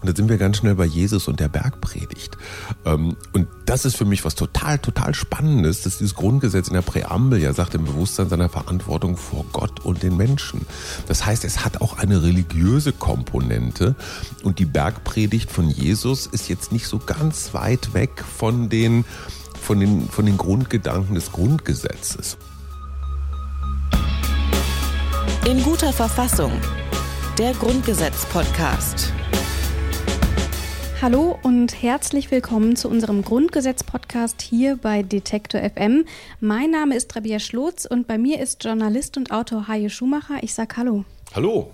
Und da sind wir ganz schnell bei Jesus und der Bergpredigt. Ähm, und das ist für mich was total, total Spannendes, dass dieses Grundgesetz in der Präambel ja sagt, im Bewusstsein seiner Verantwortung vor Gott und den Menschen. Das heißt, es hat auch eine religiöse Komponente und die Bergpredigt von Jesus ist jetzt nicht so ganz weit weg von den, von den, von den Grundgedanken des Grundgesetzes. In guter Verfassung. Der Grundgesetz-Podcast. Hallo und herzlich willkommen zu unserem Grundgesetz-Podcast hier bei Detektor FM. Mein Name ist Rabia Schlotz und bei mir ist Journalist und Autor Haje Schumacher. Ich sag Hallo. Hallo.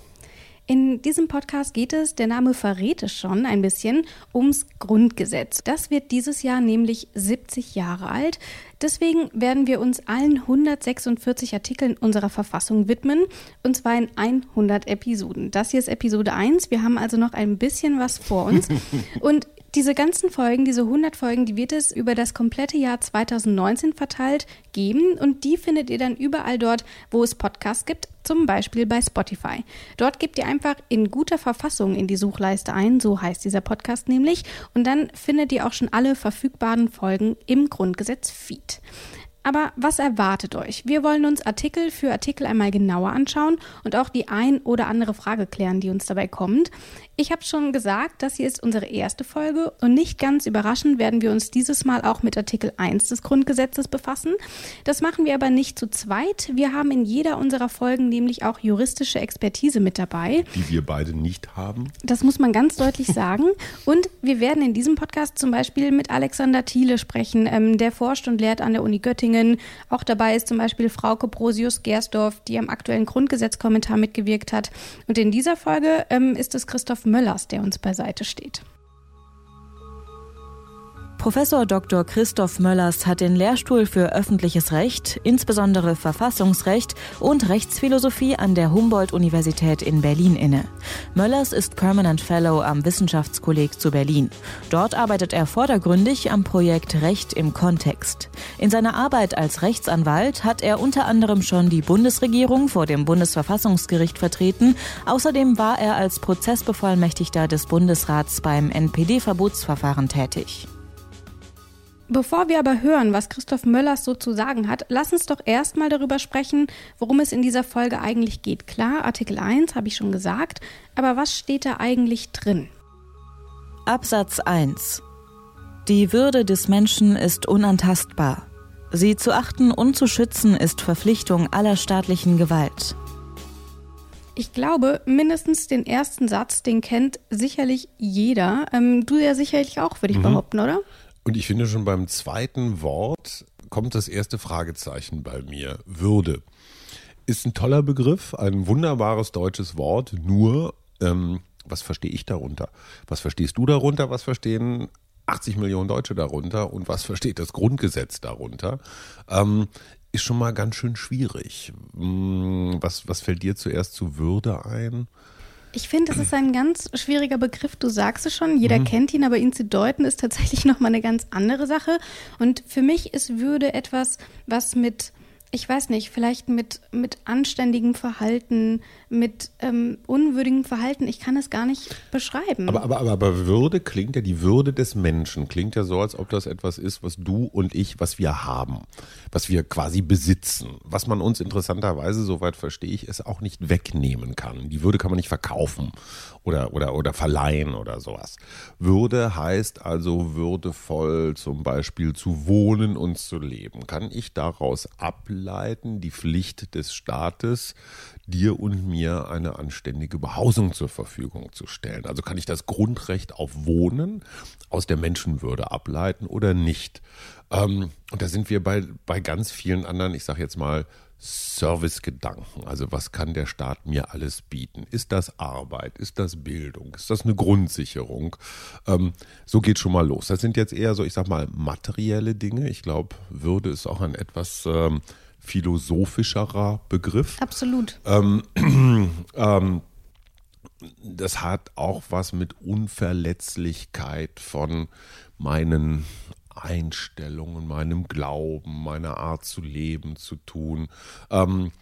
In diesem Podcast geht es, der Name verrät es schon ein bisschen, ums Grundgesetz. Das wird dieses Jahr nämlich 70 Jahre alt. Deswegen werden wir uns allen 146 Artikeln unserer Verfassung widmen, und zwar in 100 Episoden. Das hier ist Episode 1. Wir haben also noch ein bisschen was vor uns. und diese ganzen Folgen, diese 100 Folgen, die wird es über das komplette Jahr 2019 verteilt geben und die findet ihr dann überall dort, wo es Podcasts gibt, zum Beispiel bei Spotify. Dort gebt ihr einfach in guter Verfassung in die Suchleiste ein, so heißt dieser Podcast nämlich, und dann findet ihr auch schon alle verfügbaren Folgen im Grundgesetz-Feed. Aber was erwartet euch? Wir wollen uns Artikel für Artikel einmal genauer anschauen und auch die ein oder andere Frage klären, die uns dabei kommt. Ich habe schon gesagt, das hier ist unsere erste Folge und nicht ganz überraschend werden wir uns dieses Mal auch mit Artikel 1 des Grundgesetzes befassen. Das machen wir aber nicht zu zweit. Wir haben in jeder unserer Folgen nämlich auch juristische Expertise mit dabei. Die wir beide nicht haben. Das muss man ganz deutlich sagen. Und wir werden in diesem Podcast zum Beispiel mit Alexander Thiele sprechen, ähm, der forscht und lehrt an der Uni Göttingen. Auch dabei ist zum Beispiel Frauke Brosius-Gersdorf, die am aktuellen Grundgesetzkommentar mitgewirkt hat. Und in dieser Folge ähm, ist es Christoph Möllers, der uns beiseite steht. Professor Dr. Christoph Möllers hat den Lehrstuhl für öffentliches Recht, insbesondere Verfassungsrecht und Rechtsphilosophie an der Humboldt-Universität in Berlin inne. Möllers ist Permanent Fellow am Wissenschaftskolleg zu Berlin. Dort arbeitet er vordergründig am Projekt Recht im Kontext. In seiner Arbeit als Rechtsanwalt hat er unter anderem schon die Bundesregierung vor dem Bundesverfassungsgericht vertreten. Außerdem war er als Prozessbevollmächtigter des Bundesrats beim NPD-Verbotsverfahren tätig. Bevor wir aber hören, was Christoph Möllers so zu sagen hat, lass uns doch erstmal darüber sprechen, worum es in dieser Folge eigentlich geht. Klar, Artikel 1 habe ich schon gesagt, aber was steht da eigentlich drin? Absatz 1 Die Würde des Menschen ist unantastbar. Sie zu achten und zu schützen ist Verpflichtung aller staatlichen Gewalt. Ich glaube, mindestens den ersten Satz, den kennt sicherlich jeder. Ähm, du ja sicherlich auch, würde ich mhm. behaupten, oder? Und ich finde schon beim zweiten Wort kommt das erste Fragezeichen bei mir. Würde. Ist ein toller Begriff, ein wunderbares deutsches Wort, nur ähm, was verstehe ich darunter? Was verstehst du darunter? Was verstehen 80 Millionen Deutsche darunter? Und was versteht das Grundgesetz darunter? Ähm, ist schon mal ganz schön schwierig. Hm, was, was fällt dir zuerst zu Würde ein? Ich finde, das ist ein ganz schwieriger Begriff. Du sagst es schon, jeder mhm. kennt ihn, aber ihn zu deuten ist tatsächlich nochmal eine ganz andere Sache. Und für mich ist Würde etwas, was mit ich weiß nicht, vielleicht mit, mit anständigem Verhalten, mit ähm, unwürdigem Verhalten, ich kann es gar nicht beschreiben. Aber, aber, aber, aber Würde klingt ja, die Würde des Menschen klingt ja so, als ob das etwas ist, was du und ich, was wir haben, was wir quasi besitzen, was man uns interessanterweise, soweit verstehe ich, es auch nicht wegnehmen kann. Die Würde kann man nicht verkaufen oder, oder, oder verleihen oder sowas. Würde heißt also würdevoll zum Beispiel zu wohnen und zu leben. Kann ich daraus ableiten, die Pflicht des Staates, dir und mir eine anständige Behausung zur Verfügung zu stellen? Also kann ich das Grundrecht auf Wohnen aus der Menschenwürde ableiten oder nicht? Ähm, und da sind wir bei, bei ganz vielen anderen, ich sage jetzt mal, Servicegedanken. Also was kann der Staat mir alles bieten? Ist das Arbeit? Ist das Bildung? Ist das eine Grundsicherung? Ähm, so geht schon mal los. Das sind jetzt eher so, ich sag mal, materielle Dinge. Ich glaube, Würde ist auch ein etwas ähm, philosophischerer Begriff. Absolut. Ähm, ähm, das hat auch was mit Unverletzlichkeit von meinen Einstellungen, meinem Glauben, meiner Art zu leben zu tun. Ähm,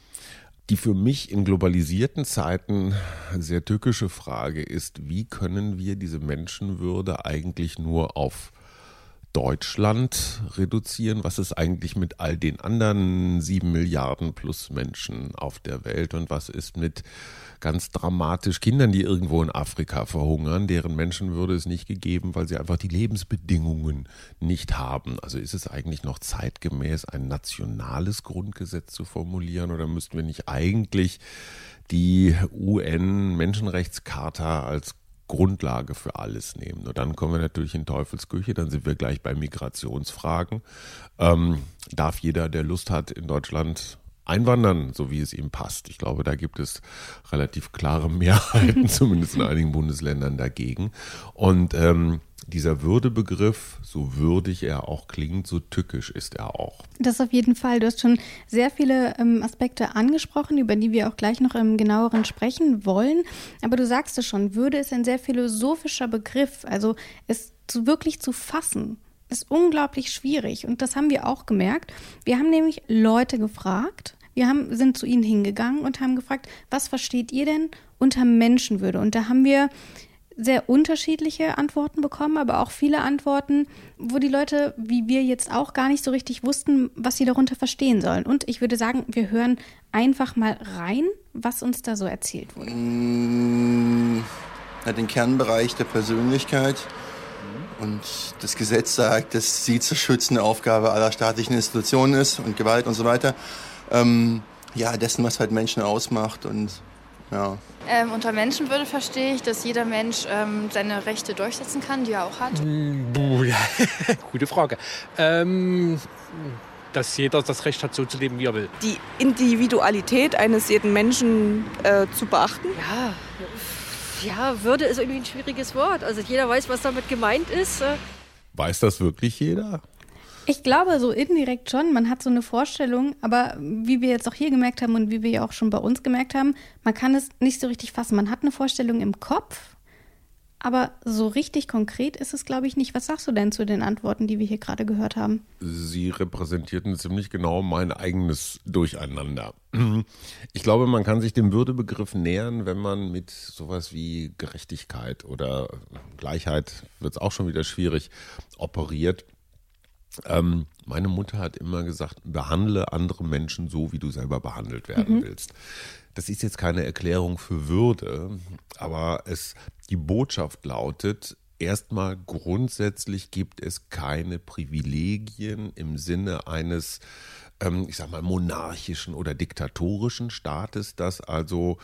Die für mich in globalisierten Zeiten sehr tückische Frage ist, wie können wir diese Menschenwürde eigentlich nur auf Deutschland reduzieren? Was ist eigentlich mit all den anderen sieben Milliarden plus Menschen auf der Welt? Und was ist mit ganz dramatisch Kindern, die irgendwo in Afrika verhungern, deren Menschenwürde ist nicht gegeben, weil sie einfach die Lebensbedingungen nicht haben? Also ist es eigentlich noch zeitgemäß, ein nationales Grundgesetz zu formulieren oder müssten wir nicht eigentlich die UN-Menschenrechtscharta als Grundlage für alles nehmen. Und dann kommen wir natürlich in Teufelsküche, dann sind wir gleich bei Migrationsfragen. Ähm, darf jeder, der Lust hat, in Deutschland einwandern, so wie es ihm passt. Ich glaube, da gibt es relativ klare Mehrheiten, zumindest in einigen Bundesländern dagegen. Und ähm, dieser Würdebegriff, so würdig er auch klingt, so tückisch ist er auch. Das auf jeden Fall. Du hast schon sehr viele ähm, Aspekte angesprochen, über die wir auch gleich noch im genaueren sprechen wollen. Aber du sagst es schon, Würde ist ein sehr philosophischer Begriff. Also es zu, wirklich zu fassen, ist unglaublich schwierig. Und das haben wir auch gemerkt. Wir haben nämlich Leute gefragt, wir haben, sind zu ihnen hingegangen und haben gefragt, was versteht ihr denn unter Menschenwürde? Und da haben wir sehr unterschiedliche Antworten bekommen, aber auch viele Antworten, wo die Leute, wie wir jetzt auch, gar nicht so richtig wussten, was sie darunter verstehen sollen. Und ich würde sagen, wir hören einfach mal rein, was uns da so erzählt wurde. Mm, den Kernbereich der Persönlichkeit. Und das Gesetz sagt, dass sie zur schützende Aufgabe aller staatlichen Institutionen ist und Gewalt und so weiter. Ähm, ja, dessen, was halt Menschen ausmacht und ja. Ähm, unter Menschenwürde verstehe ich, dass jeder Mensch ähm, seine Rechte durchsetzen kann, die er auch hat. Gute Frage. Ähm, dass jeder das Recht hat, so zu leben, wie er will. Die Individualität eines jeden Menschen äh, zu beachten. Ja, ja, Würde ist irgendwie ein schwieriges Wort. Also jeder weiß, was damit gemeint ist. Äh. Weiß das wirklich jeder? Ich glaube, so indirekt schon. Man hat so eine Vorstellung, aber wie wir jetzt auch hier gemerkt haben und wie wir ja auch schon bei uns gemerkt haben, man kann es nicht so richtig fassen. Man hat eine Vorstellung im Kopf, aber so richtig konkret ist es, glaube ich, nicht. Was sagst du denn zu den Antworten, die wir hier gerade gehört haben? Sie repräsentierten ziemlich genau mein eigenes Durcheinander. Ich glaube, man kann sich dem Würdebegriff nähern, wenn man mit sowas wie Gerechtigkeit oder Gleichheit, wird es auch schon wieder schwierig, operiert. Ähm, meine Mutter hat immer gesagt, behandle andere Menschen so, wie du selber behandelt werden mhm. willst. Das ist jetzt keine Erklärung für Würde, aber es, die Botschaft lautet, erstmal grundsätzlich gibt es keine Privilegien im Sinne eines, ähm, ich sag mal, monarchischen oder diktatorischen Staates, dass also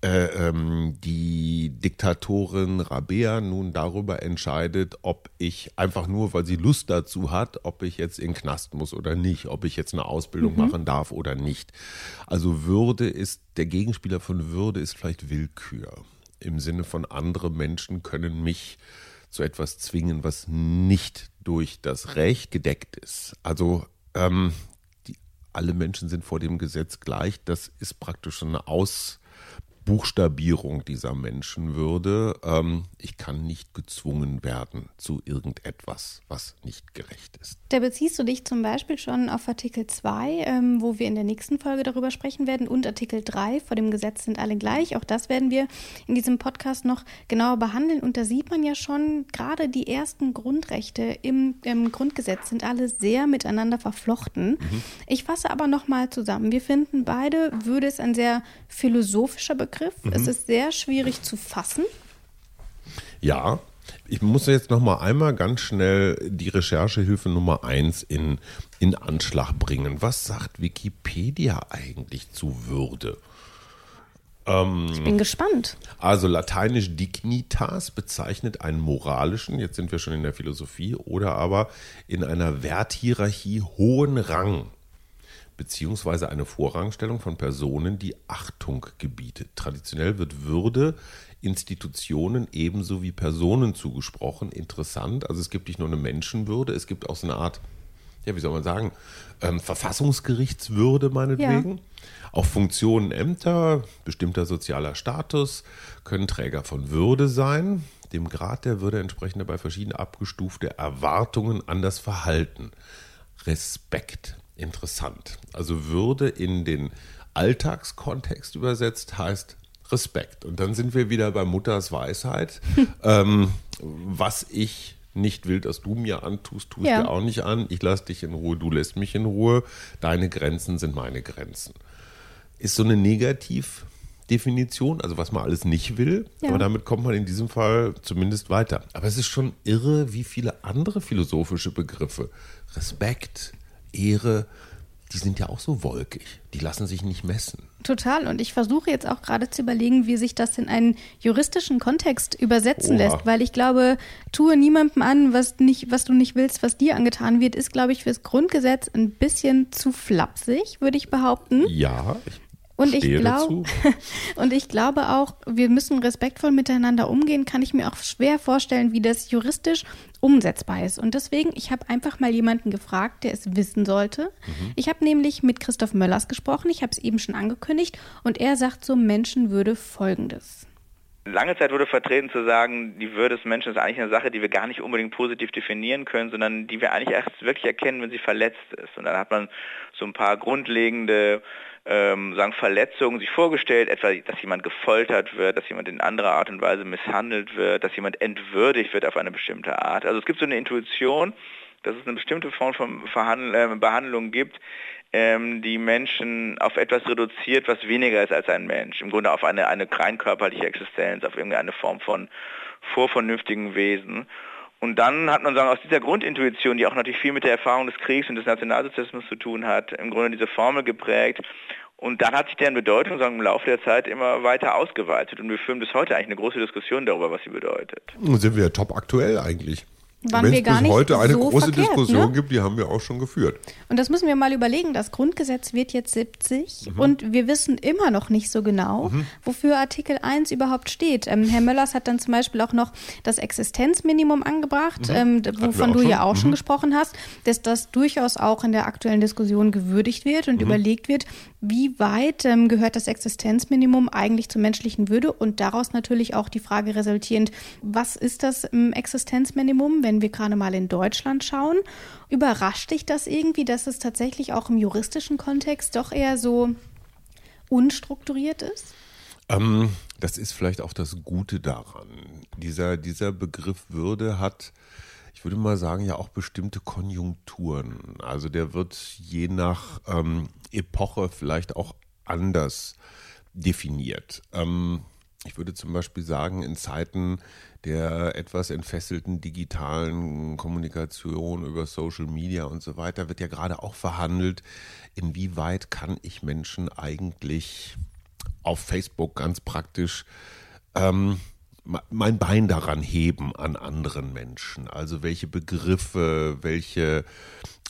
äh, ähm, die Diktatorin Rabea nun darüber entscheidet, ob ich einfach nur, weil sie Lust dazu hat, ob ich jetzt in den Knast muss oder nicht, ob ich jetzt eine Ausbildung mhm. machen darf oder nicht. Also Würde ist, der Gegenspieler von Würde ist vielleicht Willkür. Im Sinne von andere Menschen können mich zu etwas zwingen, was nicht durch das Recht gedeckt ist. Also ähm, die, alle Menschen sind vor dem Gesetz gleich. Das ist praktisch eine Aus Buchstabierung dieser Menschenwürde. Ähm, ich kann nicht gezwungen werden zu irgendetwas, was nicht gerecht ist. Da beziehst du dich zum Beispiel schon auf Artikel 2, ähm, wo wir in der nächsten Folge darüber sprechen werden, und Artikel 3, vor dem Gesetz sind alle gleich. Auch das werden wir in diesem Podcast noch genauer behandeln. Und da sieht man ja schon, gerade die ersten Grundrechte im, im Grundgesetz sind alle sehr miteinander verflochten. Mhm. Ich fasse aber nochmal zusammen. Wir finden beide, würde es ein sehr philosophischer Begriff Begriff. Mhm. Es ist sehr schwierig zu fassen. Ja, ich muss jetzt noch mal einmal ganz schnell die Recherchehilfe Nummer 1 in, in Anschlag bringen. Was sagt Wikipedia eigentlich zu Würde? Ähm, ich bin gespannt. Also lateinisch dignitas bezeichnet einen moralischen, jetzt sind wir schon in der Philosophie, oder aber in einer Werthierarchie hohen Rang beziehungsweise eine Vorrangstellung von Personen, die Achtung gebietet. Traditionell wird Würde Institutionen ebenso wie Personen zugesprochen. Interessant. Also es gibt nicht nur eine Menschenwürde, es gibt auch so eine Art, ja, wie soll man sagen, ähm, Verfassungsgerichtswürde meinetwegen. Ja. Auch Funktionen, Ämter, bestimmter sozialer Status können Träger von Würde sein. Dem Grad der Würde entsprechen dabei verschiedene abgestufte Erwartungen an das Verhalten. Respekt interessant. Also Würde in den Alltagskontext übersetzt heißt Respekt. Und dann sind wir wieder bei Mutters Weisheit. ähm, was ich nicht will, dass du mir antust, ich Ja. dir auch nicht an. Ich lasse dich in Ruhe, du lässt mich in Ruhe. Deine Grenzen sind meine Grenzen. Ist so eine Negativdefinition, also was man alles nicht will. Ja. Aber damit kommt man in diesem Fall zumindest weiter. Aber es ist schon irre, wie viele andere philosophische Begriffe, Respekt, Ehre, die sind ja auch so wolkig. Die lassen sich nicht messen. Total. Und ich versuche jetzt auch gerade zu überlegen, wie sich das in einen juristischen Kontext übersetzen Oha. lässt, weil ich glaube, tue niemandem an, was, nicht, was du nicht willst, was dir angetan wird, ist, glaube ich, fürs Grundgesetz ein bisschen zu flapsig, würde ich behaupten. Ja, ich Und ich, glaub, und ich glaube auch, wir müssen respektvoll miteinander umgehen, kann ich mir auch schwer vorstellen, wie das juristisch umsetzbar ist. Und deswegen, ich habe einfach mal jemanden gefragt, der es wissen sollte. Ich habe nämlich mit Christoph Möllers gesprochen, ich habe es eben schon angekündigt, und er sagt so Menschenwürde Folgendes. Lange Zeit wurde vertreten zu sagen, die Würde des Menschen ist eigentlich eine Sache, die wir gar nicht unbedingt positiv definieren können, sondern die wir eigentlich erst wirklich erkennen, wenn sie verletzt ist. Und dann hat man so ein paar grundlegende ähm, sagen Verletzungen sich vorgestellt, etwa, dass jemand gefoltert wird, dass jemand in anderer Art und Weise misshandelt wird, dass jemand entwürdigt wird auf eine bestimmte Art. Also es gibt so eine Intuition, dass es eine bestimmte Form von Verhandl äh, Behandlung gibt, ähm, die Menschen auf etwas reduziert, was weniger ist als ein Mensch. Im Grunde auf eine, eine rein körperliche Existenz, auf irgendeine Form von vorvernünftigen Wesen. Und dann hat man sagen, aus dieser Grundintuition, die auch natürlich viel mit der Erfahrung des Kriegs und des Nationalsozialismus zu tun hat, im Grunde diese Formel geprägt. Und dann hat sich deren Bedeutung sagen, im Laufe der Zeit immer weiter ausgeweitet. Und wir führen bis heute eigentlich eine große Diskussion darüber, was sie bedeutet. Nun sind wir top aktuell eigentlich. Waren Wenn wir es gar bis nicht heute eine so große verkehrt, Diskussion ne? gibt, die haben wir auch schon geführt. Und das müssen wir mal überlegen. Das Grundgesetz wird jetzt 70 Mhm. und wir wissen immer noch nicht so genau, wofür Artikel 1 überhaupt steht. Ähm, Herr Möllers hat dann zum Beispiel auch noch das Existenzminimum angebracht, ähm, Mhm. wir wovon du schon. ja auch schon Mhm. gesprochen hast, dass das durchaus auch in der aktuellen Diskussion gewürdigt wird und Mhm. überlegt wird, wie weit ähm, gehört das Existenzminimum eigentlich zur menschlichen Würde und daraus natürlich auch die Frage resultierend, was ist das ähm, Existenzminimum, wenn wir gerade mal in Deutschland schauen? Überrascht dich das irgendwie, dass es tatsächlich auch im juristischen Kontext doch eher so unstrukturiert ist? Ähm, das ist vielleicht auch das Gute daran. Dieser, dieser Begriff Würde hat, ich würde mal sagen, ja auch bestimmte Konjunkturen. Also der wird je nach ähm, Epoche vielleicht auch anders definiert. Ähm, ich würde zum Beispiel sagen, in Zeiten der etwas entfesselten digitalen Kommunikation über Social Media und so weiter wird ja gerade auch verhandelt, inwieweit kann ich Menschen eigentlich auf Facebook ganz praktisch ähm, mein Bein daran heben an anderen Menschen. Also welche Begriffe, welche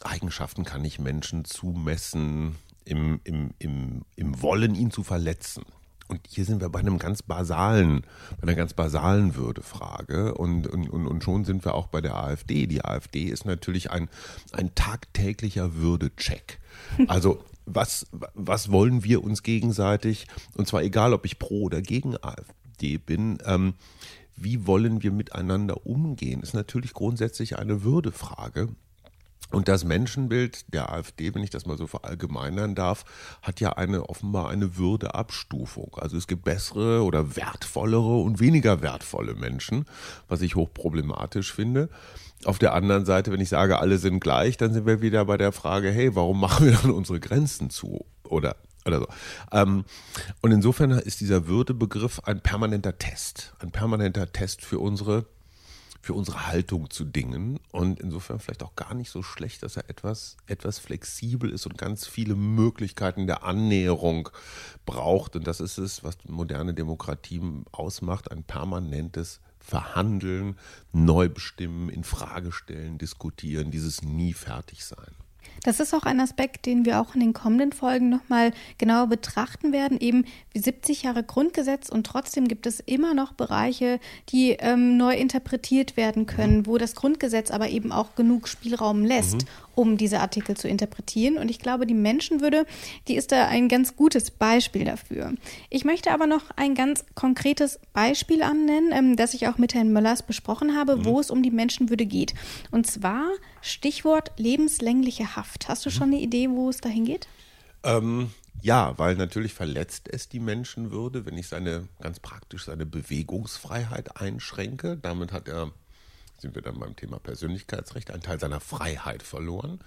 Eigenschaften kann ich Menschen zumessen im, im, im, im Wollen, ihn zu verletzen. Und hier sind wir bei einem ganz basalen, bei einer ganz basalen Würdefrage. Und, und, und, schon sind wir auch bei der AfD. Die AfD ist natürlich ein, ein tagtäglicher Würdecheck. Also was, was wollen wir uns gegenseitig, und zwar egal, ob ich pro oder gegen AfD bin, ähm, wie wollen wir miteinander umgehen, ist natürlich grundsätzlich eine Würdefrage. Und das Menschenbild der AfD, wenn ich das mal so verallgemeinern darf, hat ja eine offenbar eine Würdeabstufung. Also es gibt bessere oder wertvollere und weniger wertvolle Menschen, was ich hochproblematisch finde. Auf der anderen Seite, wenn ich sage, alle sind gleich, dann sind wir wieder bei der Frage, hey, warum machen wir dann unsere Grenzen zu? Oder oder so. Ähm, und insofern ist dieser Würdebegriff ein permanenter Test, ein permanenter Test für unsere für unsere Haltung zu Dingen und insofern vielleicht auch gar nicht so schlecht, dass er etwas, etwas flexibel ist und ganz viele Möglichkeiten der Annäherung braucht. Und das ist es, was moderne Demokratien ausmacht, ein permanentes Verhandeln, neu bestimmen, in Frage stellen, diskutieren, dieses nie fertig sein. Das ist auch ein Aspekt, den wir auch in den kommenden Folgen nochmal genauer betrachten werden. Eben wie 70 Jahre Grundgesetz und trotzdem gibt es immer noch Bereiche, die ähm, neu interpretiert werden können, wo das Grundgesetz aber eben auch genug Spielraum lässt, um diese Artikel zu interpretieren. Und ich glaube, die Menschenwürde, die ist da ein ganz gutes Beispiel dafür. Ich möchte aber noch ein ganz konkretes Beispiel annennen, ähm, das ich auch mit Herrn Möllers besprochen habe, wo es um die Menschenwürde geht. Und zwar Stichwort lebenslängliche Haft. Hast du schon eine Idee, wo es dahin geht? Ähm, Ja, weil natürlich verletzt es die Menschenwürde, wenn ich seine, ganz praktisch seine Bewegungsfreiheit einschränke. Damit hat er, sind wir dann beim Thema Persönlichkeitsrecht, einen Teil seiner Freiheit verloren.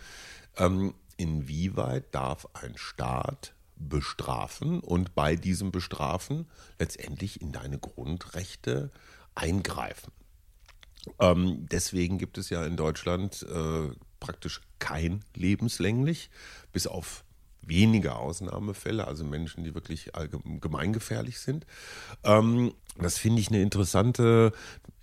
Ähm, inwieweit darf ein Staat bestrafen und bei diesem Bestrafen letztendlich in deine Grundrechte eingreifen? Ähm, deswegen gibt es ja in Deutschland äh, praktisch kein lebenslänglich, bis auf wenige Ausnahmefälle, also Menschen, die wirklich gemeingefährlich sind. Ähm, das finde ich eine interessante,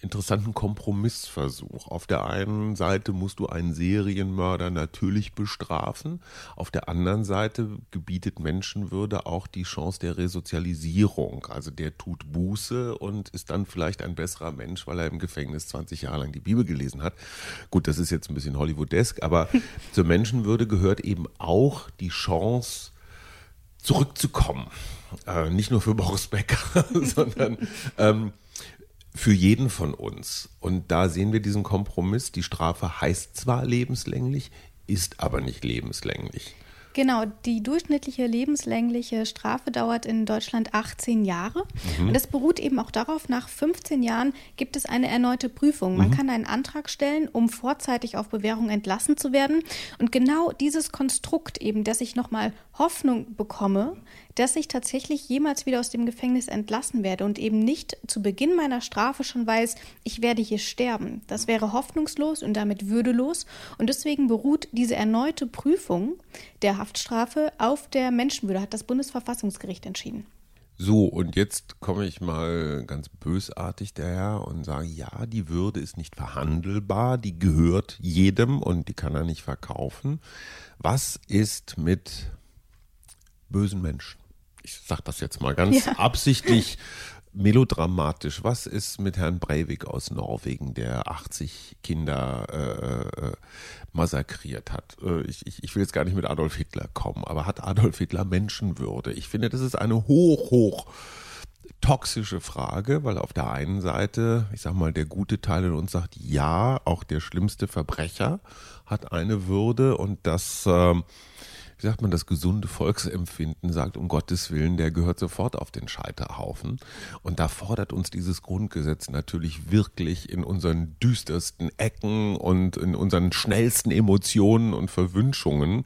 interessanten Kompromissversuch. Auf der einen Seite musst du einen Serienmörder natürlich bestrafen, auf der anderen Seite gebietet Menschenwürde auch die Chance der Resozialisierung. Also der tut Buße und ist dann vielleicht ein besserer Mensch, weil er im Gefängnis 20 Jahre lang die Bibel gelesen hat. Gut, das ist jetzt ein bisschen Hollywoodesk, aber zur Menschenwürde gehört eben auch die Chance, zurückzukommen. Äh, nicht nur für Boris Becker, sondern ähm, für jeden von uns. Und da sehen wir diesen Kompromiss. Die Strafe heißt zwar lebenslänglich, ist aber nicht lebenslänglich. Genau, die durchschnittliche lebenslängliche Strafe dauert in Deutschland 18 Jahre. Mhm. Und das beruht eben auch darauf, nach 15 Jahren gibt es eine erneute Prüfung. Man mhm. kann einen Antrag stellen, um vorzeitig auf Bewährung entlassen zu werden. Und genau dieses Konstrukt eben, dass ich nochmal Hoffnung bekomme, dass ich tatsächlich jemals wieder aus dem Gefängnis entlassen werde und eben nicht zu Beginn meiner Strafe schon weiß, ich werde hier sterben. Das wäre hoffnungslos und damit würdelos. Und deswegen beruht diese erneute Prüfung der Haftstrafe auf der Menschenwürde, hat das Bundesverfassungsgericht entschieden. So, und jetzt komme ich mal ganz bösartig daher und sage, ja, die Würde ist nicht verhandelbar, die gehört jedem und die kann er nicht verkaufen. Was ist mit bösen Menschen? Ich sage das jetzt mal ganz ja. absichtlich melodramatisch. Was ist mit Herrn Breivik aus Norwegen, der 80 Kinder äh, äh, massakriert hat? Äh, ich, ich, ich will jetzt gar nicht mit Adolf Hitler kommen, aber hat Adolf Hitler Menschenwürde? Ich finde, das ist eine hoch, hoch toxische Frage, weil auf der einen Seite, ich sag mal, der gute Teil in uns sagt, ja, auch der schlimmste Verbrecher hat eine Würde und das äh, wie sagt man, das gesunde Volksempfinden sagt, um Gottes Willen, der gehört sofort auf den Scheiterhaufen. Und da fordert uns dieses Grundgesetz natürlich wirklich in unseren düstersten Ecken und in unseren schnellsten Emotionen und Verwünschungen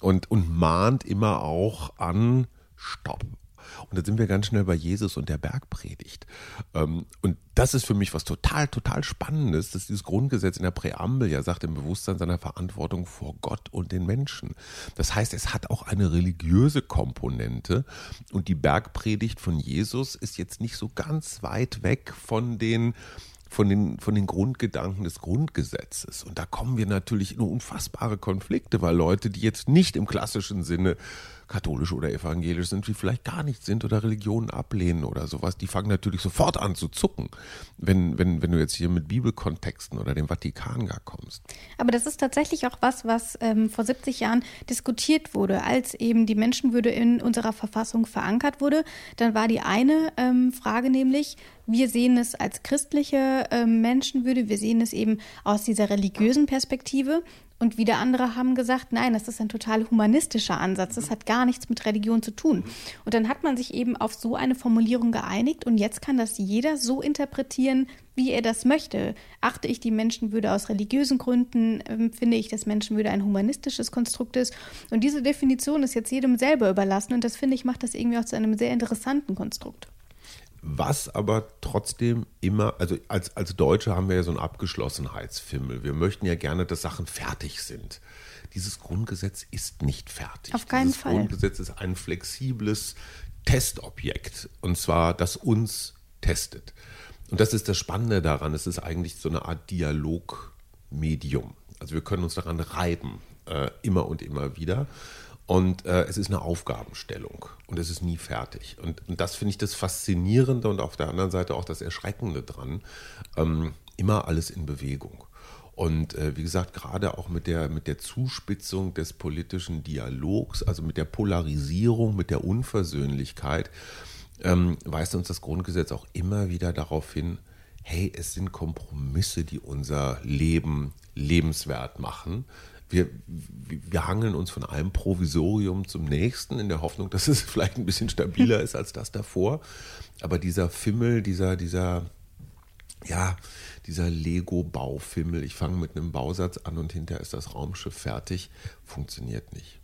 und, und mahnt immer auch an, Stopp, und da sind wir ganz schnell bei Jesus und der Bergpredigt. Ähm, und das ist für mich was total, total Spannendes, dass dieses Grundgesetz in der Präambel ja sagt, im Bewusstsein seiner Verantwortung vor Gott und den Menschen. Das heißt, es hat auch eine religiöse Komponente und die Bergpredigt von Jesus ist jetzt nicht so ganz weit weg von den von den, von den Grundgedanken des Grundgesetzes. Und da kommen wir natürlich in unfassbare Konflikte, weil Leute, die jetzt nicht im klassischen Sinne katholisch oder evangelisch sind, die vielleicht gar nicht sind oder Religionen ablehnen oder sowas, die fangen natürlich sofort an zu zucken, wenn, wenn, wenn du jetzt hier mit Bibelkontexten oder dem Vatikan gar kommst. Aber das ist tatsächlich auch was, was ähm, vor 70 Jahren diskutiert wurde, als eben die Menschenwürde in unserer Verfassung verankert wurde. Dann war die eine ähm, Frage nämlich, wir sehen es als christliche ähm, Menschenwürde, wir sehen es eben aus dieser religiösen Perspektive. Und wieder andere haben gesagt, nein, das ist ein total humanistischer Ansatz. Das hat gar nichts mit Religion zu tun. Und dann hat man sich eben auf so eine Formulierung geeinigt und jetzt kann das jeder so interpretieren, wie er das möchte. Achte ich die Menschenwürde aus religiösen Gründen, ähm, finde ich, dass Menschenwürde ein humanistisches Konstrukt ist. Und diese Definition ist jetzt jedem selber überlassen und das finde ich macht das irgendwie auch zu einem sehr interessanten Konstrukt was aber trotzdem immer, also als, als Deutsche haben wir ja so einen Abgeschlossenheitsfimmel. Wir möchten ja gerne, dass Sachen fertig sind. Dieses Grundgesetz ist nicht fertig. Auf keinen Dieses Fall. Grundgesetz ist ein flexibles Testobjekt und zwar, das uns testet. Und das ist das Spannende daran. Es ist eigentlich so eine Art Dialogmedium. Also wir können uns daran reiben, äh, immer und immer wieder. Und äh, es ist eine Aufgabenstellung und es ist nie fertig. Und, und das finde ich das Faszinierende und auf der anderen Seite auch das Erschreckende dran. Ähm, immer alles in Bewegung. Und äh, wie gesagt, gerade auch mit der, mit der Zuspitzung des politischen Dialogs, also mit der Polarisierung, mit der Unversöhnlichkeit, ähm, weist uns das Grundgesetz auch immer wieder darauf hin, hey, es sind Kompromisse, die unser Leben lebenswert machen wir, wir hangeln uns von einem Provisorium zum nächsten in der Hoffnung, dass es vielleicht ein bisschen stabiler ist als das davor. Aber dieser Fimmel, dieser, dieser, ja, dieser Lego-Baufimmel, ich fange mit einem Bausatz an und hinterher ist das Raumschiff fertig, funktioniert nicht.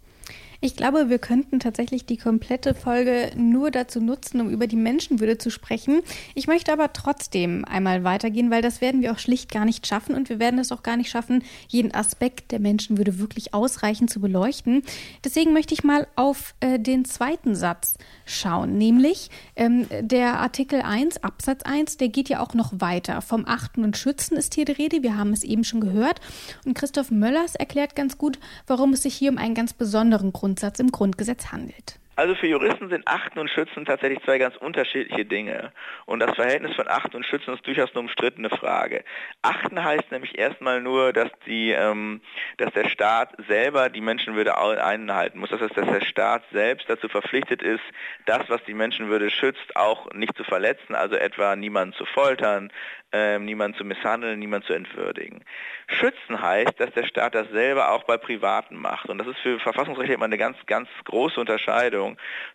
Ich glaube, wir könnten tatsächlich die komplette Folge nur dazu nutzen, um über die Menschenwürde zu sprechen. Ich möchte aber trotzdem einmal weitergehen, weil das werden wir auch schlicht gar nicht schaffen und wir werden es auch gar nicht schaffen, jeden Aspekt der Menschenwürde wirklich ausreichend zu beleuchten. Deswegen möchte ich mal auf äh, den zweiten Satz schauen, nämlich ähm, der Artikel 1, Absatz 1, der geht ja auch noch weiter. Vom Achten und Schützen ist hier die Rede, wir haben es eben schon gehört. Und Christoph Möllers erklärt ganz gut, warum es sich hier um einen ganz besonderen Grund Grundsatz im Grundgesetz handelt. Also für Juristen sind Achten und Schützen tatsächlich zwei ganz unterschiedliche Dinge. Und das Verhältnis von Achten und Schützen ist durchaus eine umstrittene Frage. Achten heißt nämlich erstmal nur, dass, die, ähm, dass der Staat selber die Menschenwürde einhalten muss. Das heißt, dass der Staat selbst dazu verpflichtet ist, das, was die Menschenwürde schützt, auch nicht zu verletzen, also etwa niemanden zu foltern, äh, niemanden zu misshandeln, niemanden zu entwürdigen. Schützen heißt, dass der Staat das selber auch bei Privaten macht. Und das ist für Verfassungsrechtler immer eine ganz, ganz große Unterscheidung,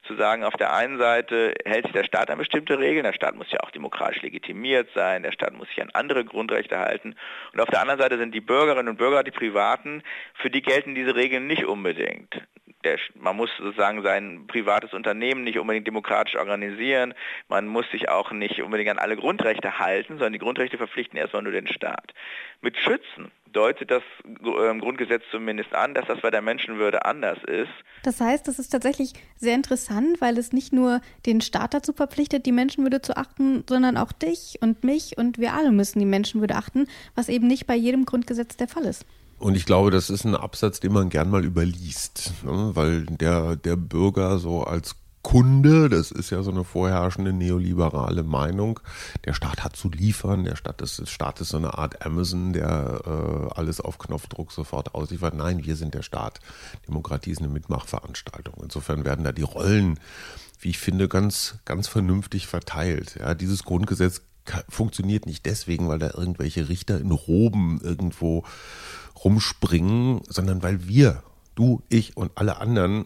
zu sagen, auf der einen Seite hält sich der Staat an bestimmte Regeln, der Staat muss ja auch demokratisch legitimiert sein, der Staat muss sich an andere Grundrechte halten. Und auf der anderen Seite sind die Bürgerinnen und Bürger, die Privaten, für die gelten diese Regeln nicht unbedingt der, man muss sozusagen sein privates Unternehmen nicht unbedingt demokratisch organisieren, man muss sich auch nicht unbedingt an alle Grundrechte halten, sondern die Grundrechte verpflichten erstmal nur den Staat. Mit Schützen deutet das ähm, Grundgesetz zumindest an, dass das bei der Menschenwürde anders ist. Das heißt, das ist tatsächlich sehr interessant, weil es nicht nur den Staat dazu verpflichtet, die Menschenwürde zu achten, sondern auch dich und mich und wir alle müssen die Menschenwürde achten, was eben nicht bei jedem Grundgesetz der Fall ist. Und ich glaube, das ist ein Absatz, den man gern mal überliest, ne? weil der, der Bürger so als Kunde, das ist ja so eine vorherrschende neoliberale Meinung, der Staat hat zu liefern, der Staat ist, der Staat ist so eine Art Amazon, der äh, alles auf Knopfdruck sofort ausliefert. Nein, wir sind der Staat. Demokratie ist eine Mitmachveranstaltung. Insofern werden da die Rollen, wie ich finde, ganz, ganz vernünftig verteilt. Ja, dieses Grundgesetz funktioniert nicht deswegen, weil da irgendwelche Richter in Roben irgendwo rumspringen, sondern weil wir, du, ich und alle anderen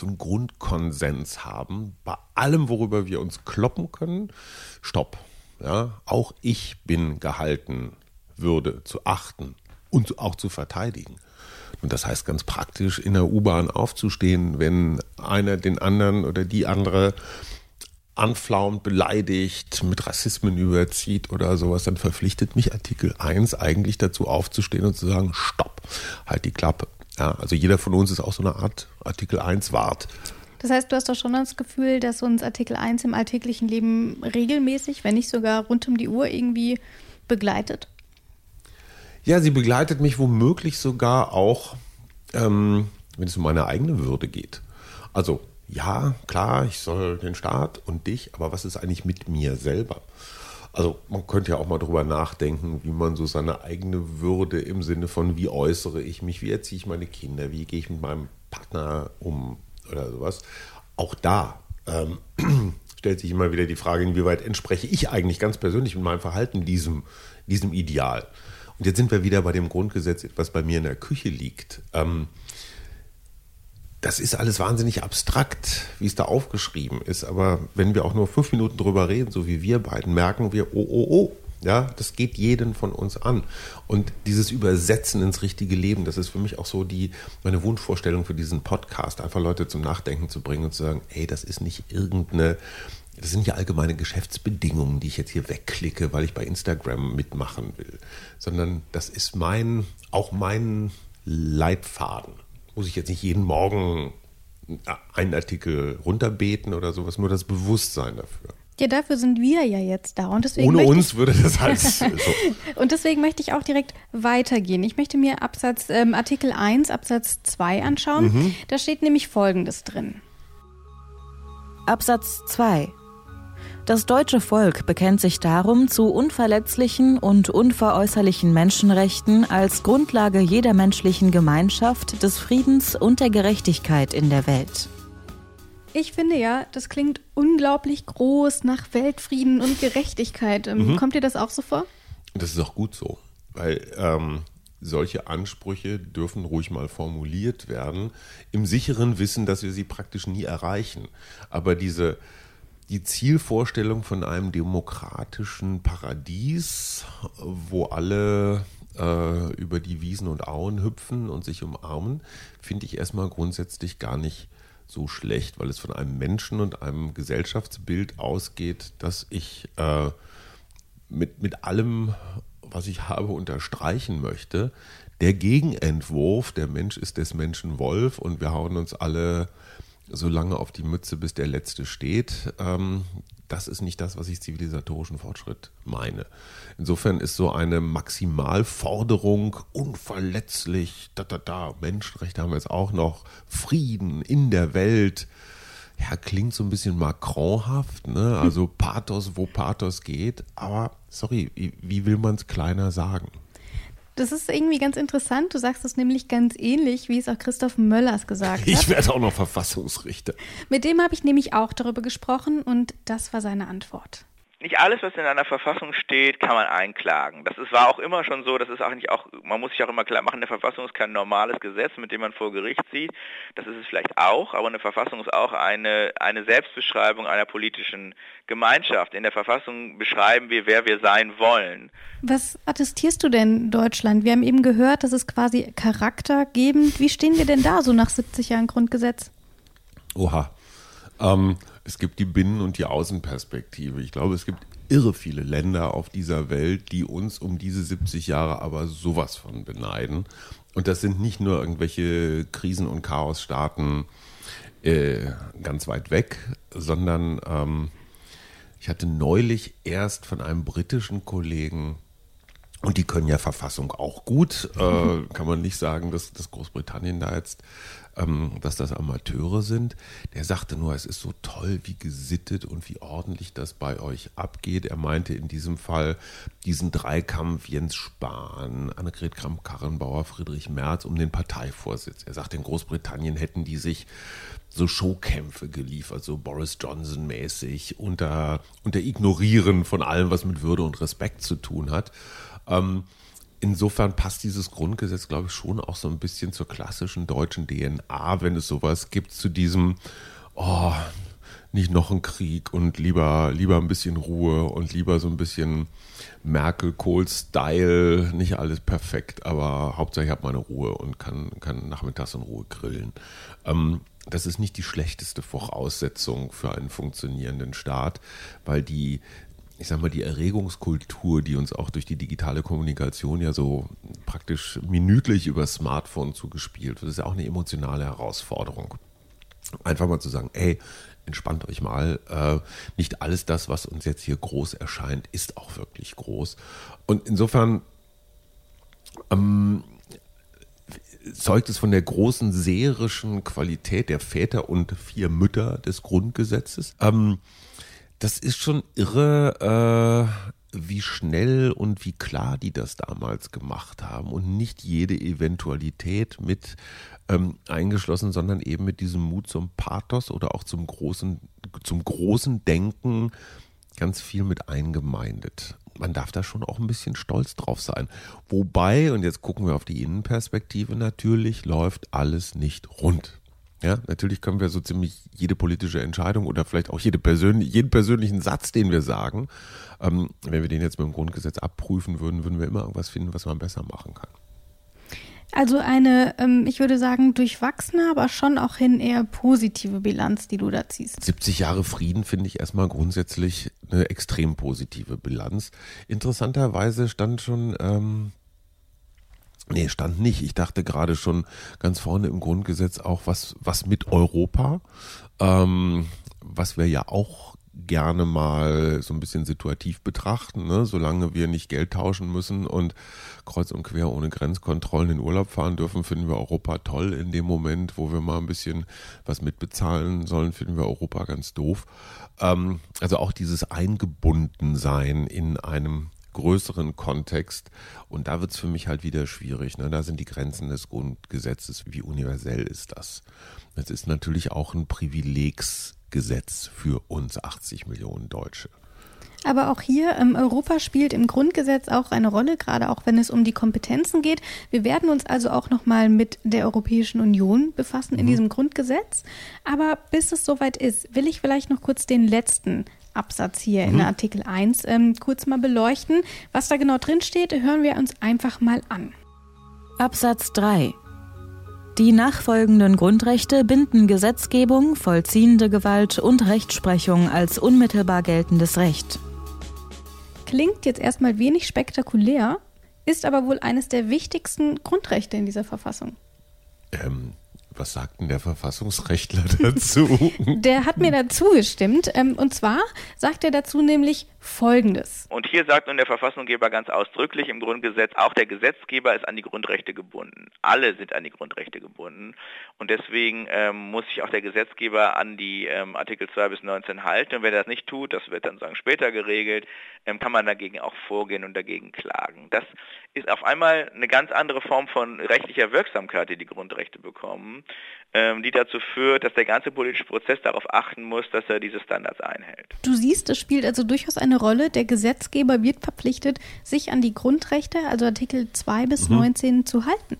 so einen Grundkonsens haben, bei allem, worüber wir uns kloppen können, stopp. Ja, auch ich bin gehalten, Würde zu achten und auch zu verteidigen. Und das heißt ganz praktisch, in der U-Bahn aufzustehen, wenn einer den anderen oder die andere anflaumt, beleidigt, mit Rassismen überzieht oder sowas, dann verpflichtet mich Artikel 1 eigentlich dazu aufzustehen und zu sagen, stopp, halt die Klappe. Ja, also jeder von uns ist auch so eine Art Artikel 1 Wart. Das heißt, du hast doch schon das Gefühl, dass uns Artikel 1 im alltäglichen Leben regelmäßig, wenn nicht sogar rund um die Uhr irgendwie begleitet? Ja, sie begleitet mich womöglich sogar auch, ähm, wenn es um meine eigene Würde geht. Also ja, klar, ich soll den Staat und dich, aber was ist eigentlich mit mir selber? Also man könnte ja auch mal drüber nachdenken, wie man so seine eigene Würde im Sinne von, wie äußere ich mich, wie erziehe ich meine Kinder, wie gehe ich mit meinem Partner um oder sowas. Auch da ähm, stellt sich immer wieder die Frage, inwieweit entspreche ich eigentlich ganz persönlich mit meinem Verhalten diesem, diesem Ideal. Und jetzt sind wir wieder bei dem Grundgesetz, was bei mir in der Küche liegt. Ähm, das ist alles wahnsinnig abstrakt, wie es da aufgeschrieben ist. Aber wenn wir auch nur fünf Minuten drüber reden, so wie wir beiden, merken wir, oh, oh, oh, ja, das geht jeden von uns an. Und dieses Übersetzen ins richtige Leben, das ist für mich auch so die, meine Wunschvorstellung für diesen Podcast, einfach Leute zum Nachdenken zu bringen und zu sagen, ey, das ist nicht irgendeine, das sind ja allgemeine Geschäftsbedingungen, die ich jetzt hier wegklicke, weil ich bei Instagram mitmachen will, sondern das ist mein, auch mein Leitfaden muss ich jetzt nicht jeden Morgen einen Artikel runterbeten oder sowas, nur das Bewusstsein dafür. Ja, dafür sind wir ja jetzt da. Und deswegen Ohne uns würde das halt so. und deswegen möchte ich auch direkt weitergehen. Ich möchte mir Absatz, ähm, Artikel 1, Absatz 2 anschauen. Mhm. Da steht nämlich Folgendes drin. Absatz 2 das deutsche Volk bekennt sich darum zu unverletzlichen und unveräußerlichen Menschenrechten als Grundlage jeder menschlichen Gemeinschaft, des Friedens und der Gerechtigkeit in der Welt. Ich finde ja, das klingt unglaublich groß nach Weltfrieden und Gerechtigkeit. Ähm, mhm. Kommt dir das auch so vor? Das ist auch gut so, weil ähm, solche Ansprüche dürfen ruhig mal formuliert werden, im sicheren Wissen, dass wir sie praktisch nie erreichen. Aber diese die Zielvorstellung von einem demokratischen Paradies, wo alle äh, über die Wiesen und Auen hüpfen und sich umarmen, finde ich erstmal grundsätzlich gar nicht so schlecht, weil es von einem Menschen und einem Gesellschaftsbild ausgeht, das ich äh, mit, mit allem, was ich habe, unterstreichen möchte. Der Gegenentwurf, der Mensch ist des Menschen Wolf und wir hauen uns alle so lange auf die Mütze, bis der Letzte steht. Ähm, das ist nicht das, was ich zivilisatorischen Fortschritt meine. Insofern ist so eine Maximalforderung unverletzlich, da, da, da, Menschenrechte haben wir jetzt auch noch, Frieden in der Welt, ja, klingt so ein bisschen Macronhaft, ne? also Pathos, wo Pathos geht, aber sorry, wie, wie will man es kleiner sagen? Das ist irgendwie ganz interessant. Du sagst es nämlich ganz ähnlich, wie es auch Christoph Möllers gesagt hat. Ich werde auch noch Verfassungsrichter. Mit dem habe ich nämlich auch darüber gesprochen und das war seine Antwort nicht alles, was in einer Verfassung steht, kann man einklagen. Das ist, war auch immer schon so, das ist auch nicht auch, man muss sich auch immer klar machen, eine Verfassung ist kein normales Gesetz, mit dem man vor Gericht zieht. Das ist es vielleicht auch, aber eine Verfassung ist auch eine, eine Selbstbeschreibung einer politischen Gemeinschaft. In der Verfassung beschreiben wir, wer wir sein wollen. Was attestierst du denn Deutschland? Wir haben eben gehört, das ist quasi charaktergebend. Wie stehen wir denn da so nach 70 Jahren Grundgesetz? Oha. Ähm, es gibt die Binnen- und die Außenperspektive. Ich glaube, es gibt irre viele Länder auf dieser Welt, die uns um diese 70 Jahre aber sowas von beneiden. Und das sind nicht nur irgendwelche Krisen- und Chaosstaaten äh, ganz weit weg, sondern ähm, ich hatte neulich erst von einem britischen Kollegen und die können ja Verfassung auch gut. Äh, kann man nicht sagen, dass, dass Großbritannien da jetzt ähm, dass das Amateure sind. Der sagte nur, es ist so toll, wie gesittet und wie ordentlich das bei euch abgeht. Er meinte in diesem Fall diesen Dreikampf Jens Spahn, Annegret Kramp-Karrenbauer, Friedrich Merz um den Parteivorsitz. Er sagt, in Großbritannien hätten die sich so Showkämpfe geliefert, so Boris Johnson mäßig, unter, unter Ignorieren von allem, was mit Würde und Respekt zu tun hat. Ähm, insofern passt dieses Grundgesetz, glaube ich, schon auch so ein bisschen zur klassischen deutschen DNA, wenn es sowas gibt, zu diesem, oh, nicht noch ein Krieg und lieber, lieber ein bisschen Ruhe und lieber so ein bisschen Merkel-Kohl-Style, nicht alles perfekt, aber Hauptsache ich habe meine Ruhe und kann, kann nachmittags in Ruhe grillen. Ähm, das ist nicht die schlechteste Voraussetzung für einen funktionierenden Staat, weil die ich sag mal, die Erregungskultur, die uns auch durch die digitale Kommunikation ja so praktisch minütlich über Smartphone zugespielt wird, ist ja auch eine emotionale Herausforderung. Einfach mal zu sagen, ey, entspannt euch mal. Äh, nicht alles das, was uns jetzt hier groß erscheint, ist auch wirklich groß. Und insofern ähm, zeugt es von der großen seherischen Qualität der Väter und vier Mütter des Grundgesetzes. Ähm, das ist schon irre, äh, wie schnell und wie klar die das damals gemacht haben und nicht jede Eventualität mit ähm, eingeschlossen, sondern eben mit diesem Mut zum Pathos oder auch zum großen, zum großen Denken ganz viel mit eingemeindet. Man darf da schon auch ein bisschen stolz drauf sein. Wobei, und jetzt gucken wir auf die Innenperspektive, natürlich läuft alles nicht rund. Ja, natürlich können wir so ziemlich jede politische Entscheidung oder vielleicht auch jede persönlich, jeden persönlichen Satz, den wir sagen, ähm, wenn wir den jetzt mit dem Grundgesetz abprüfen würden, würden wir immer irgendwas finden, was man besser machen kann. Also eine, ähm, ich würde sagen, durchwachsene, aber schon auch hin eher positive Bilanz, die du da ziehst. 70 Jahre Frieden finde ich erstmal grundsätzlich eine extrem positive Bilanz. Interessanterweise stand schon ähm, Nee, stand nicht. Ich dachte gerade schon ganz vorne im Grundgesetz auch was, was mit Europa, ähm, was wir ja auch gerne mal so ein bisschen situativ betrachten, ne? solange wir nicht Geld tauschen müssen und kreuz und quer ohne Grenzkontrollen in Urlaub fahren dürfen, finden wir Europa toll. In dem Moment, wo wir mal ein bisschen was mitbezahlen sollen, finden wir Europa ganz doof. Ähm, also auch dieses Eingebundensein in einem größeren Kontext. Und da wird es für mich halt wieder schwierig. Ne? Da sind die Grenzen des Grundgesetzes. Wie universell ist das? Das ist natürlich auch ein Privilegsgesetz für uns 80 Millionen Deutsche. Aber auch hier, ähm, Europa spielt im Grundgesetz auch eine Rolle, gerade auch wenn es um die Kompetenzen geht. Wir werden uns also auch nochmal mit der Europäischen Union befassen in Mhm. diesem Grundgesetz. Aber bis es soweit ist, will ich vielleicht noch kurz den letzten Absatz hier in Mhm. Artikel 1 ähm, kurz mal beleuchten. Was da genau drin steht, hören wir uns einfach mal an. Absatz 3 Die nachfolgenden Grundrechte binden Gesetzgebung, vollziehende Gewalt und Rechtsprechung als unmittelbar geltendes Recht. Klingt jetzt erstmal wenig spektakulär, ist aber wohl eines der wichtigsten Grundrechte in dieser Verfassung. Ähm, was sagt denn der Verfassungsrechtler dazu? Der hat mir dazu gestimmt. Ähm, und zwar sagt er dazu nämlich Folgendes. Und hier sagt nun der Verfassungsgeber ganz ausdrücklich im Grundgesetz, auch der Gesetzgeber ist an die Grundrechte gebunden. Alle sind an die Grundrechte gebunden. Und deswegen ähm, muss sich auch der Gesetzgeber an die ähm, Artikel 2 bis 19 halten. Und wenn er das nicht tut, das wird dann sagen später geregelt, ähm, kann man dagegen auch vorgehen und dagegen klagen. Das ist auf einmal eine ganz andere Form von rechtlicher Wirksamkeit, die die Grundrechte bekommen, die dazu führt, dass der ganze politische Prozess darauf achten muss, dass er diese Standards einhält. Du siehst, es spielt also durchaus eine Rolle. Der Gesetzgeber wird verpflichtet, sich an die Grundrechte, also Artikel 2 bis Mhm. 19, zu halten.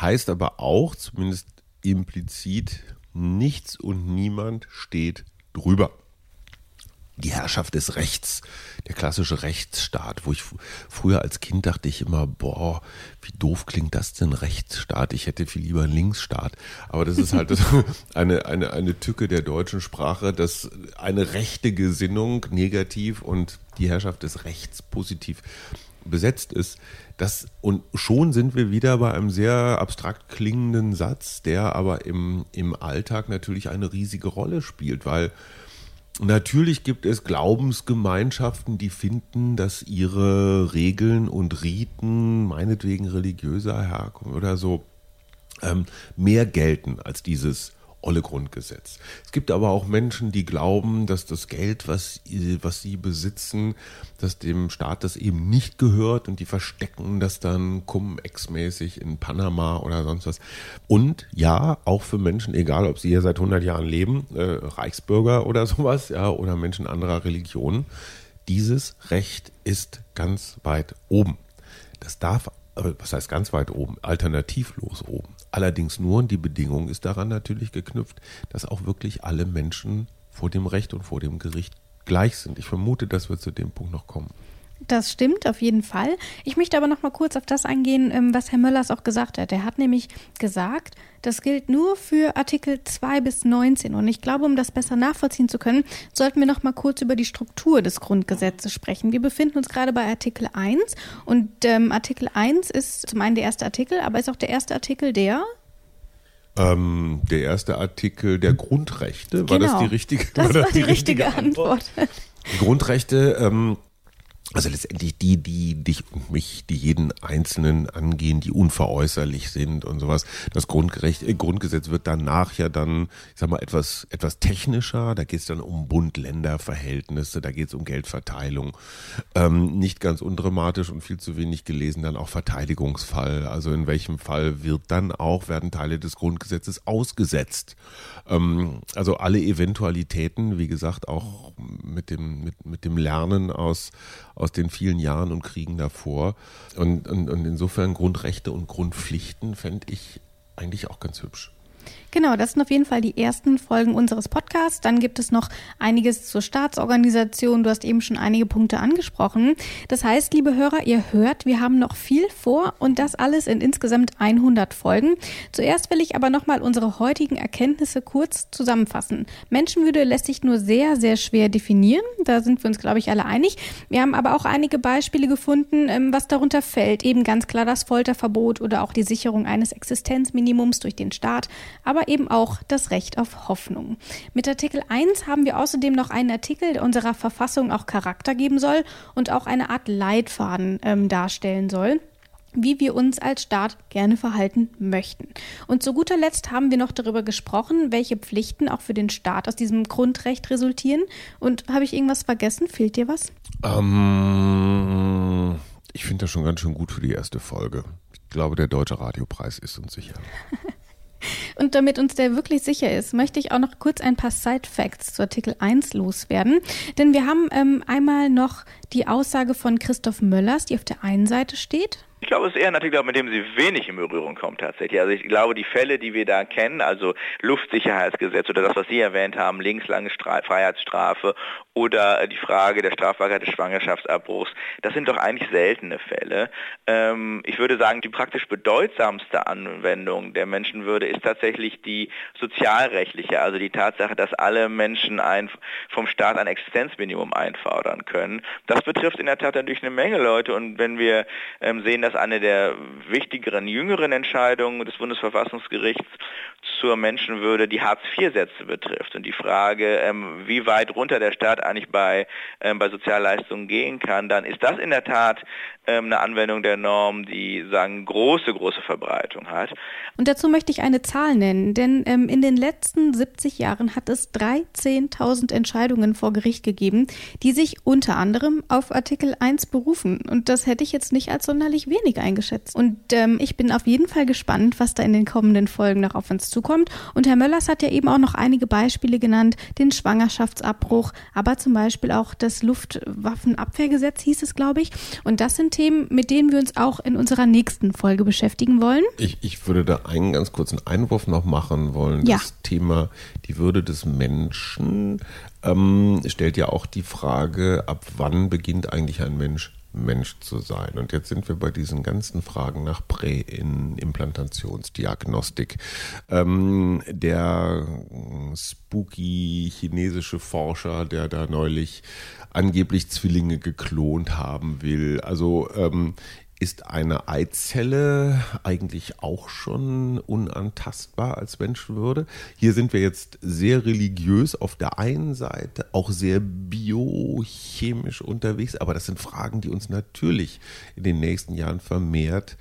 Heißt aber auch, zumindest implizit, nichts und niemand steht drüber. Die Herrschaft des Rechts, der klassische Rechtsstaat, wo ich früher als Kind dachte ich immer, boah, wie doof klingt das denn Rechtsstaat? Ich hätte viel lieber einen Linksstaat. Aber das ist halt eine, eine, eine Tücke der deutschen Sprache, dass eine rechte Gesinnung negativ und die Herrschaft des Rechts positiv besetzt ist. Das, und schon sind wir wieder bei einem sehr abstrakt klingenden Satz, der aber im, im Alltag natürlich eine riesige Rolle spielt, weil Natürlich gibt es Glaubensgemeinschaften, die finden, dass ihre Regeln und Riten, meinetwegen religiöser Herkunft oder so, ähm, mehr gelten als dieses olle Grundgesetz. Es gibt aber auch Menschen, die glauben, dass das Geld, was, was sie besitzen, dass dem Staat das eben nicht gehört und die verstecken das dann cum-ex-mäßig in Panama oder sonst was. Und ja, auch für Menschen, egal ob sie hier seit 100 Jahren leben, äh, Reichsbürger oder sowas, ja, oder Menschen anderer Religionen, dieses Recht ist ganz weit oben. Das darf, was heißt ganz weit oben, alternativlos oben. Allerdings nur, und die Bedingung ist daran natürlich geknüpft, dass auch wirklich alle Menschen vor dem Recht und vor dem Gericht gleich sind. Ich vermute, dass wir zu dem Punkt noch kommen. Das stimmt auf jeden Fall. Ich möchte aber noch mal kurz auf das eingehen, ähm, was Herr Möllers auch gesagt hat. Er hat nämlich gesagt, das gilt nur für Artikel 2 bis 19. Und ich glaube, um das besser nachvollziehen zu können, sollten wir noch mal kurz über die Struktur des Grundgesetzes sprechen. Wir befinden uns gerade bei Artikel 1 und ähm, Artikel 1 ist zum einen der erste Artikel, aber ist auch der erste Artikel der Ähm, der erste Artikel der Grundrechte, war das Genau. die richtige, Das war die richtige Antwort. Die Grundrechte, ähm, also letztendlich die, die dich und mich, die jeden Einzelnen angehen, die unveräußerlich sind und sowas. Das Grundgerecht, äh, Grundgesetz wird danach ja dann, ich sag mal, etwas, etwas technischer. Da geht es dann um Bund-Länder-Verhältnisse, da geht es um Geldverteilung. Ähm, nicht ganz undramatisch und viel zu wenig gelesen, dann auch Verteidigungsfall. Also in welchem Fall wird dann auch, werden Teile des Grundgesetzes ausgesetzt. Ähm, also alle Eventualitäten, wie gesagt, auch mit dem, mit, mit dem Lernen aus, aus den vielen Jahren und Kriegen davor. Und, und, und insofern Grundrechte und Grundpflichten fände ich eigentlich auch ganz hübsch. Genau, das sind auf jeden Fall die ersten Folgen unseres Podcasts. Dann gibt es noch einiges zur Staatsorganisation. Du hast eben schon einige Punkte angesprochen. Das heißt, liebe Hörer, ihr hört, wir haben noch viel vor und das alles in insgesamt 100 Folgen. Zuerst will ich aber nochmal unsere heutigen Erkenntnisse kurz zusammenfassen. Menschenwürde lässt sich nur sehr, sehr schwer definieren. Da sind wir uns, glaube ich, alle einig. Wir haben aber auch einige Beispiele gefunden, ähm, was darunter fällt. Eben ganz klar das Folterverbot oder auch die Sicherung eines Existenzminimums durch den Staat aber eben auch das Recht auf Hoffnung. Mit Artikel 1 haben wir außerdem noch einen Artikel, der unserer Verfassung auch Charakter geben soll und auch eine Art Leitfaden ähm, darstellen soll wie wir uns als Staat gerne verhalten möchten. Und zu guter Letzt haben wir noch darüber gesprochen, welche Pflichten auch für den Staat aus diesem Grundrecht resultieren. Und habe ich irgendwas vergessen? Fehlt dir was? Ähm, ich finde das schon ganz schön gut für die erste Folge. Ich glaube, der Deutsche Radiopreis ist uns sicher. Und damit uns der wirklich sicher ist, möchte ich auch noch kurz ein paar Side-Facts zu Artikel 1 loswerden. Denn wir haben ähm, einmal noch die Aussage von Christoph Möllers, die auf der einen Seite steht. Ich glaube, es ist eher ein Artikel, mit dem sie wenig in Berührung kommen tatsächlich. Also ich glaube, die Fälle, die wir da kennen, also Luftsicherheitsgesetz oder das, was Sie erwähnt haben, lebenslange Stra Freiheitsstrafe oder die Frage der Strafbarkeit des Schwangerschaftsabbruchs, das sind doch eigentlich seltene Fälle. Ähm, ich würde sagen, die praktisch bedeutsamste Anwendung der Menschenwürde ist tatsächlich die sozialrechtliche, also die Tatsache, dass alle Menschen ein, vom Staat ein Existenzminimum einfordern können. Das betrifft in der Tat natürlich eine Menge Leute und wenn wir ähm, sehen, dass das eine der wichtigeren jüngeren Entscheidungen des Bundesverfassungsgerichts zur Menschenwürde die Hartz-IV-Sätze betrifft und die Frage, ähm, wie weit runter der Staat eigentlich bei, ähm, bei Sozialleistungen gehen kann, dann ist das in der Tat ähm, eine Anwendung der Norm, die sagen große, große Verbreitung hat. Und dazu möchte ich eine Zahl nennen, denn ähm, in den letzten 70 Jahren hat es 13.000 Entscheidungen vor Gericht gegeben, die sich unter anderem auf Artikel 1 berufen. Und das hätte ich jetzt nicht als sonderlich wenig eingeschätzt. Und ähm, ich bin auf jeden Fall gespannt, was da in den kommenden Folgen noch auf uns zukommt. Und Herr Möllers hat ja eben auch noch einige Beispiele genannt, den Schwangerschaftsabbruch, aber zum Beispiel auch das Luftwaffenabwehrgesetz hieß es, glaube ich. Und das sind Themen, mit denen wir uns auch in unserer nächsten Folge beschäftigen wollen. Ich, ich würde da einen ganz kurzen Einwurf noch machen wollen. Ja. Das Thema die Würde des Menschen ähm, stellt ja auch die Frage, ab wann beginnt eigentlich ein Mensch Mensch zu sein. Und jetzt sind wir bei diesen ganzen Fragen nach Präimplantationsdiagnostik. Ähm, der spooky chinesische Forscher, der da neulich angeblich Zwillinge geklont haben will. Also ähm, ist eine Eizelle eigentlich auch schon unantastbar als Menschenwürde. Hier sind wir jetzt sehr religiös auf der einen Seite, auch sehr biochemisch unterwegs, aber das sind Fragen, die uns natürlich in den nächsten Jahren vermehrt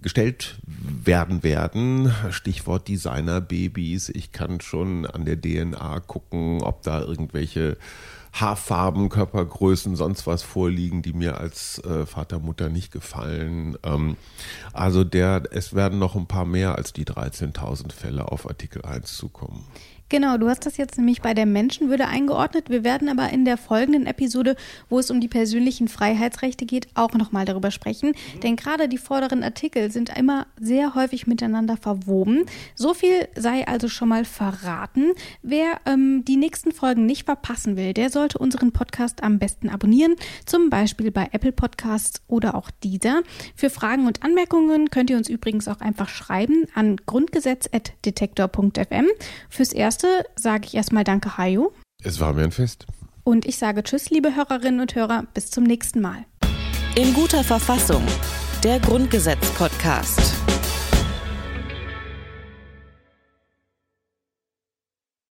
gestellt werden werden. Stichwort Designerbabys. Ich kann schon an der DNA gucken, ob da irgendwelche Haarfarben, Körpergrößen, sonst was vorliegen, die mir als äh, Vater, Mutter nicht gefallen. Ähm, also der, es werden noch ein paar mehr als die 13.000 Fälle auf Artikel 1 zukommen. Genau, du hast das jetzt nämlich bei der Menschenwürde eingeordnet. Wir werden aber in der folgenden Episode, wo es um die persönlichen Freiheitsrechte geht, auch nochmal darüber sprechen. Mhm. Denn gerade die vorderen Artikel sind immer sehr häufig miteinander verwoben. So viel sei also schon mal verraten. Wer ähm, die nächsten Folgen nicht verpassen will, der sollte unseren Podcast am besten abonnieren. Zum Beispiel bei Apple Podcasts oder auch dieser. Für Fragen und Anmerkungen könnt ihr uns übrigens auch einfach schreiben an grundgesetz.detektor.fm. Fürs Erste Erste sage ich erstmal Danke, Hajo. Es war mir ein Fest. Und ich sage Tschüss, liebe Hörerinnen und Hörer, bis zum nächsten Mal. In guter Verfassung. Der Grundgesetz-Podcast.